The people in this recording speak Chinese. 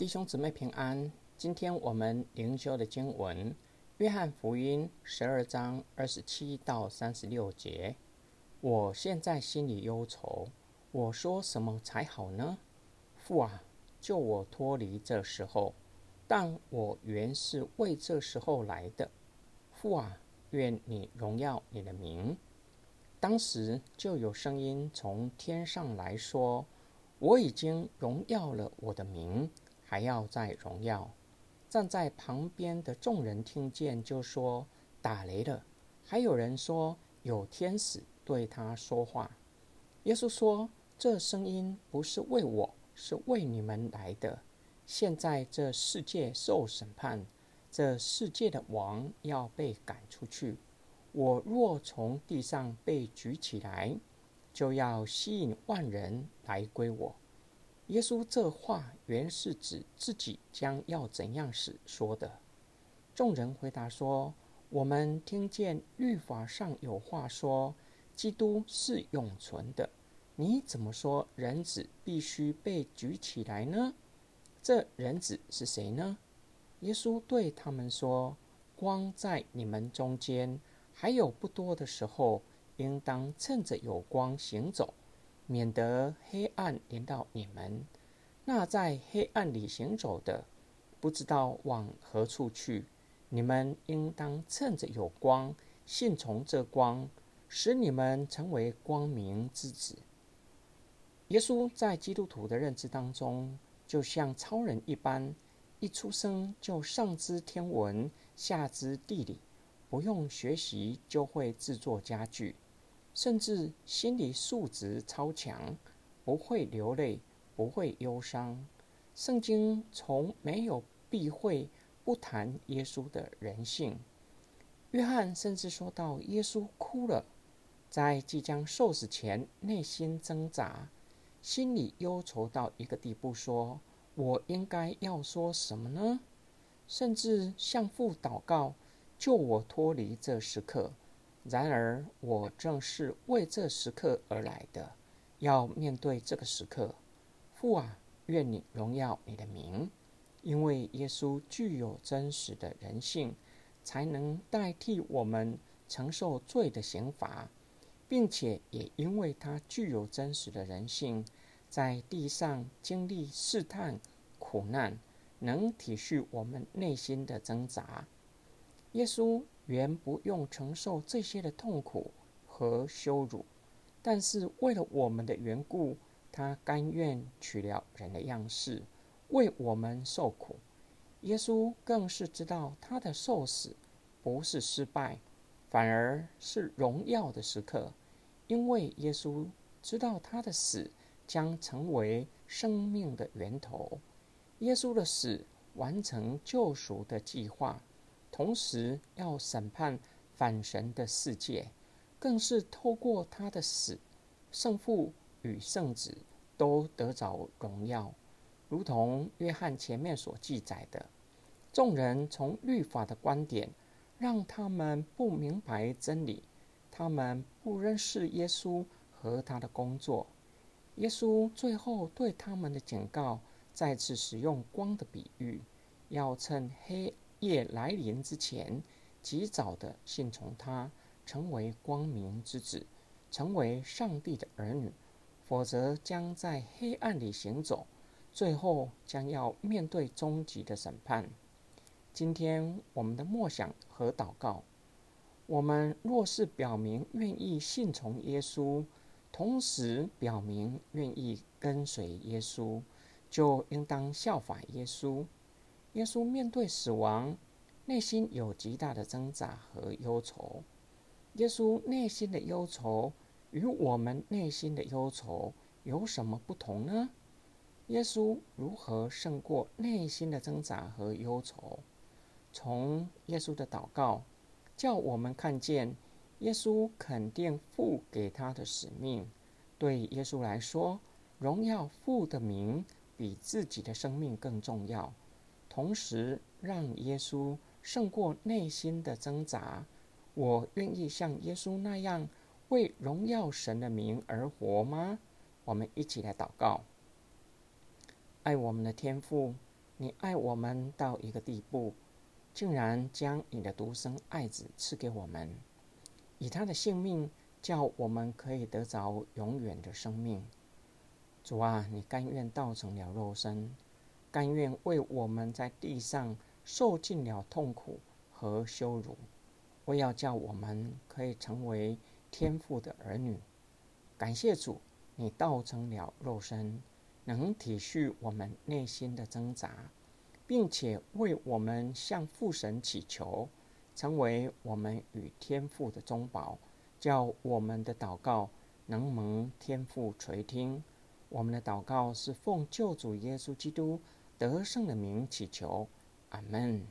弟兄姊妹平安。今天我们灵修的经文《约翰福音》十二章二十七到三十六节。我现在心里忧愁，我说什么才好呢？父啊，救我脱离这时候！但我原是为这时候来的。父啊，愿你荣耀你的名。当时就有声音从天上来说：“我已经荣耀了我的名。”还要再荣耀。站在旁边的众人听见，就说：“打雷了。”还有人说：“有天使对他说话。”耶稣说：“这声音不是为我，是为你们来的。现在这世界受审判，这世界的王要被赶出去。我若从地上被举起来，就要吸引万人来归我。”耶稣这话原是指自己将要怎样死说的。众人回答说：“我们听见律法上有话说，基督是永存的。你怎么说人子必须被举起来呢？这人子是谁呢？”耶稣对他们说：“光在你们中间还有不多的时候，应当趁着有光行走。”免得黑暗临到你们。那在黑暗里行走的，不知道往何处去。你们应当趁着有光，信从这光，使你们成为光明之子。耶稣在基督徒的认知当中，就像超人一般，一出生就上知天文，下知地理，不用学习就会制作家具。甚至心理素质超强，不会流泪，不会忧伤。圣经从没有避讳不谈耶稣的人性。约翰甚至说到耶稣哭了，在即将受死前，内心挣扎，心里忧愁到一个地步，说：“我应该要说什么呢？”甚至向父祷告，救我脱离这时刻。然而，我正是为这时刻而来的，要面对这个时刻。父啊，愿你荣耀你的名，因为耶稣具有真实的人性，才能代替我们承受罪的刑罚，并且也因为他具有真实的人性，在地上经历试探、苦难，能体恤我们内心的挣扎。耶稣。原不用承受这些的痛苦和羞辱，但是为了我们的缘故，他甘愿取了人的样式，为我们受苦。耶稣更是知道他的受死不是失败，反而是荣耀的时刻，因为耶稣知道他的死将成为生命的源头。耶稣的死完成救赎的计划。同时要审判反神的世界，更是透过他的死，圣父与圣子都得着荣耀，如同约翰前面所记载的。众人从律法的观点，让他们不明白真理，他们不认识耶稣和他的工作。耶稣最后对他们的警告，再次使用光的比喻，要趁黑。夜来临之前，及早的信从他，成为光明之子，成为上帝的儿女；否则将在黑暗里行走，最后将要面对终极的审判。今天我们的默想和祷告，我们若是表明愿意信从耶稣，同时表明愿意跟随耶稣，就应当效法耶稣。耶稣面对死亡，内心有极大的挣扎和忧愁。耶稣内心的忧愁与我们内心的忧愁有什么不同呢？耶稣如何胜过内心的挣扎和忧愁？从耶稣的祷告，叫我们看见耶稣肯定父给他的使命。对耶稣来说，荣耀父的名比自己的生命更重要。同时，让耶稣胜过内心的挣扎。我愿意像耶稣那样为荣耀神的名而活吗？我们一起来祷告。爱我们的天父，你爱我们到一个地步，竟然将你的独生爱子赐给我们，以他的性命叫我们可以得着永远的生命。主啊，你甘愿道成了肉身，甘愿为我们在地上受尽了痛苦和羞辱，为要叫我们可以成为天父的儿女。感谢主，你道成了肉身，能体恤我们内心的挣扎，并且为我们向父神祈求，成为我们与天父的中保，叫我们的祷告能蒙天父垂听。我们的祷告是奉救主耶稣基督得胜的名祈求，阿门。